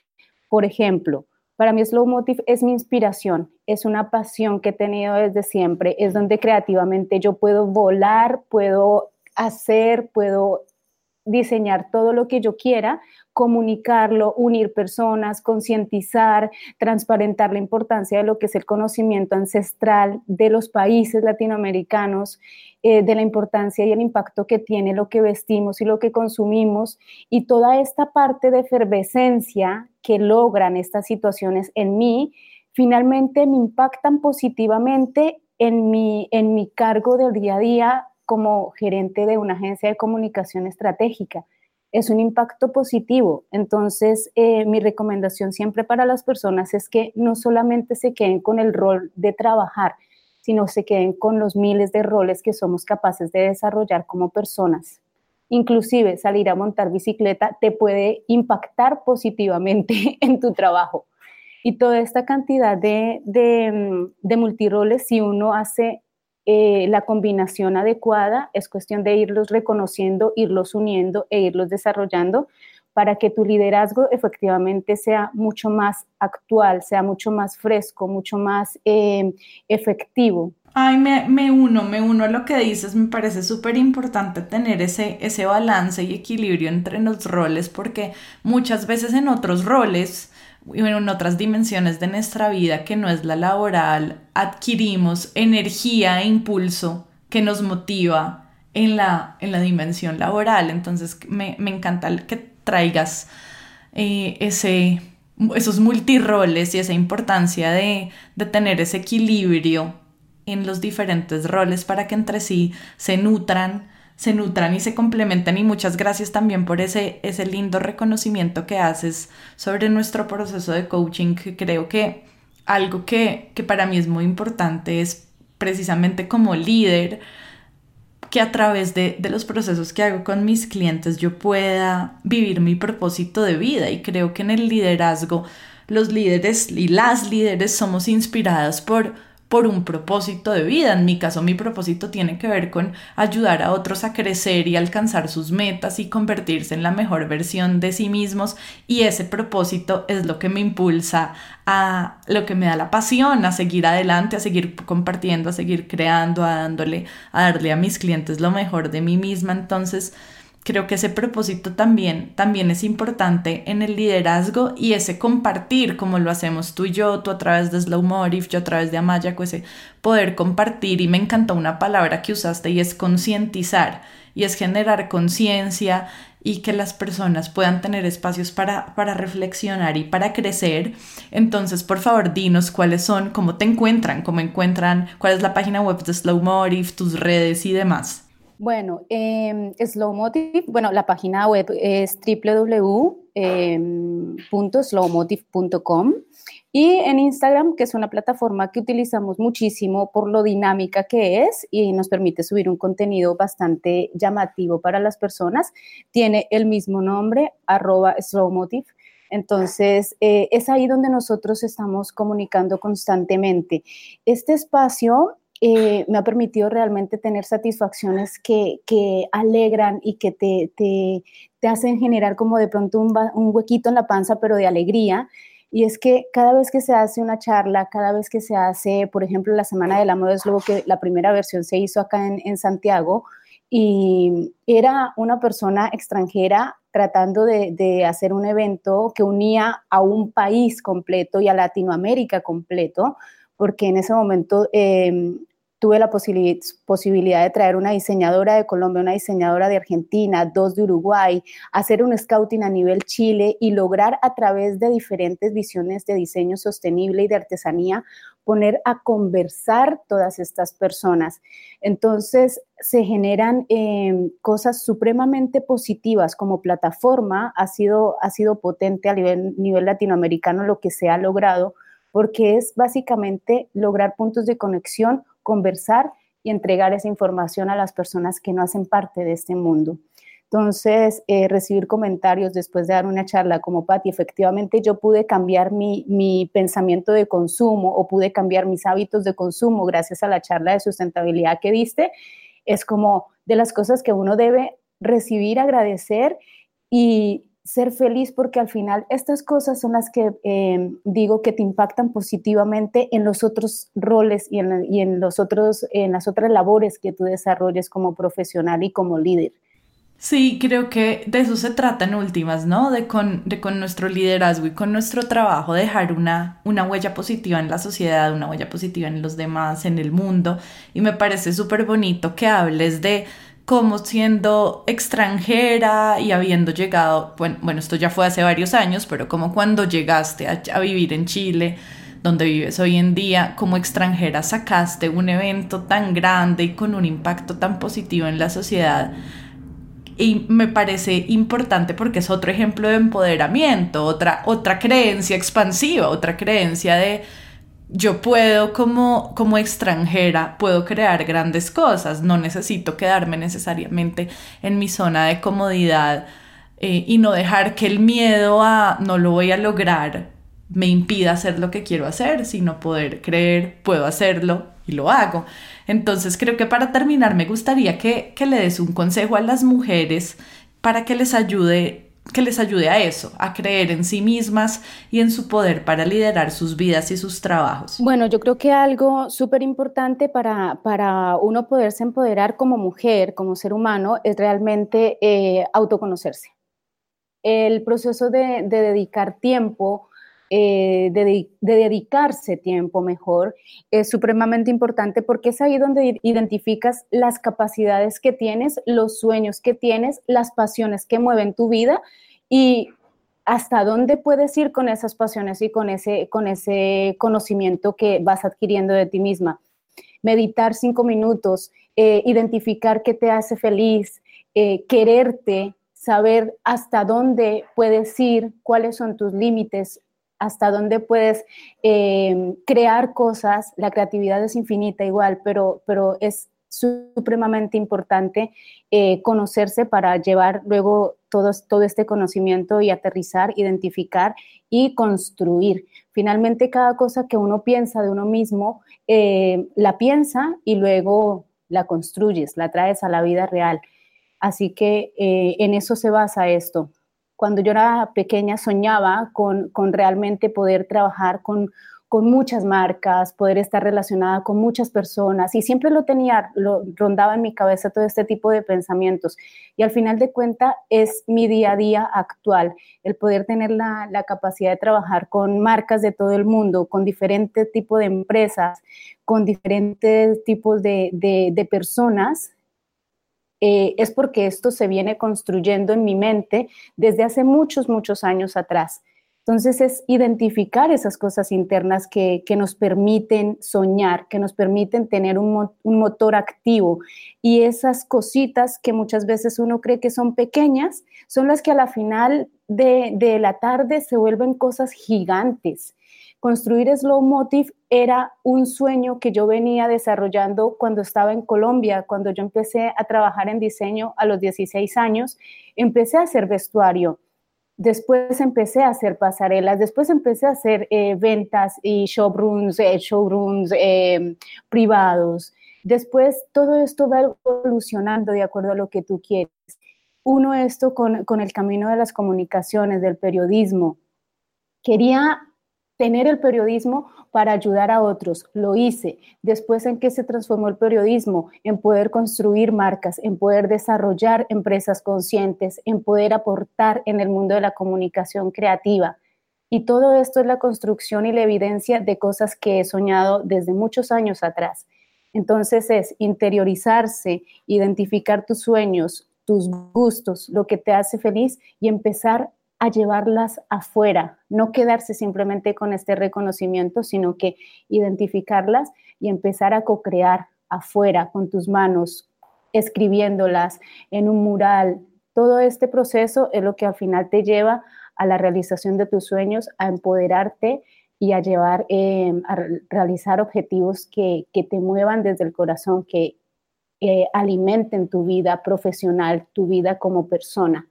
Por ejemplo, para mí Slow Motive es mi inspiración, es una pasión que he tenido desde siempre, es donde creativamente yo puedo volar, puedo hacer, puedo diseñar todo lo que yo quiera, comunicarlo, unir personas, concientizar, transparentar la importancia de lo que es el conocimiento ancestral de los países latinoamericanos, eh, de la importancia y el impacto que tiene lo que vestimos y lo que consumimos y toda esta parte de efervescencia que logran estas situaciones en mí, finalmente me impactan positivamente en mi, en mi cargo del día a día como gerente de una agencia de comunicación estratégica. Es un impacto positivo. Entonces, eh, mi recomendación siempre para las personas es que no solamente se queden con el rol de trabajar, sino se queden con los miles de roles que somos capaces de desarrollar como personas. Inclusive salir a montar bicicleta te puede impactar positivamente en tu trabajo. Y toda esta cantidad de, de, de multiroles, si uno hace eh, la combinación adecuada es cuestión de irlos reconociendo, irlos uniendo e irlos desarrollando para que tu liderazgo efectivamente sea mucho más actual, sea mucho más fresco, mucho más eh, efectivo. Ay, me, me, uno, me uno a lo que dices, me parece súper importante tener ese, ese balance y equilibrio entre los roles, porque muchas veces en otros roles en otras dimensiones de nuestra vida que no es la laboral, adquirimos energía e impulso que nos motiva en la, en la dimensión laboral. Entonces me, me encanta que traigas eh, ese, esos multiroles y esa importancia de, de tener ese equilibrio en los diferentes roles para que entre sí se nutran se nutran y se complementan y muchas gracias también por ese, ese lindo reconocimiento que haces sobre nuestro proceso de coaching, creo que algo que, que para mí es muy importante es precisamente como líder, que a través de, de, los procesos que hago con mis clientes yo pueda vivir mi propósito de vida. Y creo que en el liderazgo los líderes y las líderes somos inspiradas por por un propósito de vida. En mi caso, mi propósito tiene que ver con ayudar a otros a crecer y alcanzar sus metas y convertirse en la mejor versión de sí mismos. Y ese propósito es lo que me impulsa a lo que me da la pasión, a seguir adelante, a seguir compartiendo, a seguir creando, a dándole, a darle a mis clientes lo mejor de mí misma. Entonces, creo que ese propósito también, también es importante en el liderazgo y ese compartir como lo hacemos tú y yo, tú a través de Slow Motive, yo a través de Amaya, ese poder compartir y me encantó una palabra que usaste y es concientizar y es generar conciencia y que las personas puedan tener espacios para, para reflexionar y para crecer. Entonces, por favor, dinos cuáles son, cómo te encuentran, cómo encuentran, cuál es la página web de Slow Motive, tus redes y demás. Bueno, eh, Slow Motive, bueno, la página web es www.slowmotive.com y en Instagram, que es una plataforma que utilizamos muchísimo por lo dinámica que es y nos permite subir un contenido bastante llamativo para las personas, tiene el mismo nombre, arroba slowmotive. Entonces, eh, es ahí donde nosotros estamos comunicando constantemente. Este espacio eh, me ha permitido realmente tener satisfacciones que, alegran y que te, hacen generar como de pronto un, huequito en la panza, pero de alegría. Y es que cada vez que se hace una charla, cada vez que se hace, por ejemplo, la Semana del Amor es luego que la primera versión se hizo acá en, en Santiago, y era una persona extranjera tratando de, hacer un evento que unía a un país completo y a Latinoamérica completo, porque en ese momento eh, tuve la posibilidad de traer una diseñadora de Colombia, una diseñadora de Argentina, dos de Uruguay, hacer un scouting a nivel Chile y lograr a través de diferentes visiones de diseño sostenible y de artesanía poner a conversar todas estas personas. Entonces se generan em, cosas supremamente positivas como plataforma, ha sido, ha sido potente a nivel, nivel latinoamericano lo que se ha logrado porque es básicamente lograr puntos de conexión conversar y entregar esa información a las personas que no hacen parte de este mundo. Entonces, eh, recibir comentarios después de dar una charla como Patti, efectivamente yo pude cambiar mi, mi, pensamiento de consumo o pude cambiar mis hábitos de consumo gracias a la charla de sustentabilidad que diste, es como de las cosas que uno debe recibir, agradecer y ser feliz porque al final estas cosas son las que eh, digo que te impactan positivamente en los otros roles y en, los otros, en las otras labores que tú desarrolles como profesional y como líder. Sí, creo que de eso se trata en últimas, ¿no? De con, de con nuestro liderazgo y con nuestro trabajo dejar una, una huella positiva en la sociedad, una huella positiva en los demás, en el mundo. Y me parece súper bonito que hables de como siendo extranjera y habiendo llegado, bueno, bueno, esto ya fue hace varios años, pero como cuando llegaste a, vivir en Chile, donde vives hoy en día, como extranjera sacaste un evento tan grande y con un impacto tan positivo en la sociedad. Y me parece importante porque es otro ejemplo de empoderamiento, otra, otra creencia expansiva, otra creencia de yo puedo como, como extranjera, puedo crear grandes cosas, no necesito quedarme necesariamente en mi zona de comodidad eh, y no dejar que el miedo a no lo voy a lograr me impida hacer lo que quiero hacer, sino poder creer, puedo hacerlo y lo hago. Entonces creo que para terminar me gustaría que, que le des un consejo a las mujeres para que les ayude que les ayude a eso, a creer en sí mismas y en su poder para liderar sus vidas y sus trabajos? Bueno, yo creo que algo súper importante para, para uno poderse empoderar como mujer, como ser humano, es realmente eh, autoconocerse. El proceso de, de dedicar tiempo eh, de, dedicarse tiempo mejor es supremamente importante porque es ahí donde identificas las capacidades que tienes, los sueños que tienes, las pasiones que mueven tu vida y hasta dónde puedes ir con esas pasiones y con ese, con ese conocimiento que vas adquiriendo de ti misma. Meditar cinco minutos, eh, identificar qué te hace feliz, eh, quererte, saber hasta dónde puedes ir, cuáles son tus límites, hasta dónde puedes eh, crear cosas. La creatividad es infinita igual, pero, pero es supremamente importante eh, conocerse para llevar luego todo, todo este conocimiento y aterrizar, identificar y construir. Finalmente, cada cosa que uno piensa de uno mismo, eh, la piensa y luego la construyes, la traes a la vida real. Así que eh, en eso se basa esto. Cuando yo era pequeña soñaba con, con realmente poder trabajar con con muchas marcas, poder estar relacionada con muchas personas y siempre lo tenía, lo rondaba en mi cabeza todo este tipo de pensamientos. Y al final de cuenta es mi día a día actual, el poder tener la, capacidad de trabajar con marcas de todo el mundo, con diferentes tipos de empresas, con diferentes tipos de, personas eh, es porque esto se viene construyendo en mi mente desde hace muchos, muchos años atrás. Entonces es identificar esas cosas internas que, nos permiten soñar, que nos permiten tener un, motor activo y esas cositas que muchas veces uno cree que son pequeñas, son las que a la final de, de la tarde se vuelven cosas gigantes. Construir Slow Motive era un sueño que yo venía desarrollando cuando estaba en Colombia, cuando yo empecé a trabajar en diseño a los 16 años, empecé a hacer vestuario Después empecé a hacer pasarelas, después empecé a hacer eh, ventas y showrooms, eh, showrooms eh, privados. Después todo esto va evolucionando de acuerdo a lo que tú quieres. Uno esto con, con el camino de las comunicaciones, del periodismo. Quería tener el periodismo para ayudar a otros. Lo hice. Después en qué se transformó el periodismo, en poder construir marcas, en poder desarrollar empresas conscientes, en poder aportar en el mundo de la comunicación creativa. Y todo esto es la construcción y la evidencia de cosas que he soñado desde muchos años atrás. Entonces es interiorizarse, identificar tus sueños, tus gustos, lo que te hace feliz y empezar a llevarlas afuera, no quedarse simplemente con este reconocimiento, sino que identificarlas y empezar a co-crear afuera con tus manos, escribiéndolas en un mural. Todo este proceso es lo que al final te lleva a la realización de tus sueños, a empoderarte y a llevar eh, a realizar objetivos que, te muevan desde el corazón, que alimenten tu vida profesional, tu vida como persona.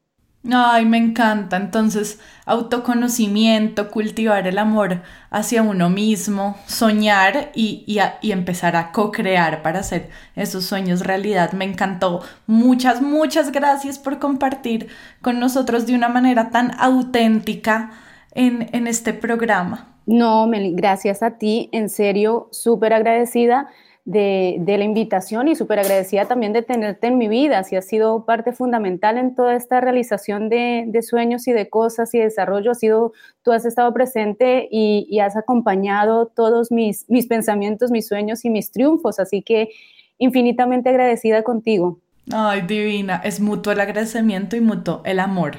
Ay, me encanta. Entonces, autoconocimiento, cultivar el amor hacia uno mismo, soñar y, y, empezar a co-crear para hacer esos sueños realidad. Me encantó. Muchas, muchas gracias por compartir con nosotros de una manera tan auténtica en, en este programa. No, Meli, gracias a ti. En serio, súper agradecida de, la invitación y súper agradecida también de tenerte en mi vida. Si has sido parte fundamental en toda esta realización de, sueños y de cosas y desarrollo. ha sido, tú has estado presente y, has acompañado todos mis, mis pensamientos, mis sueños y mis triunfos. Así que infinitamente agradecida contigo. Ay, divina. Es mutuo el agradecimiento y mutuo el amor.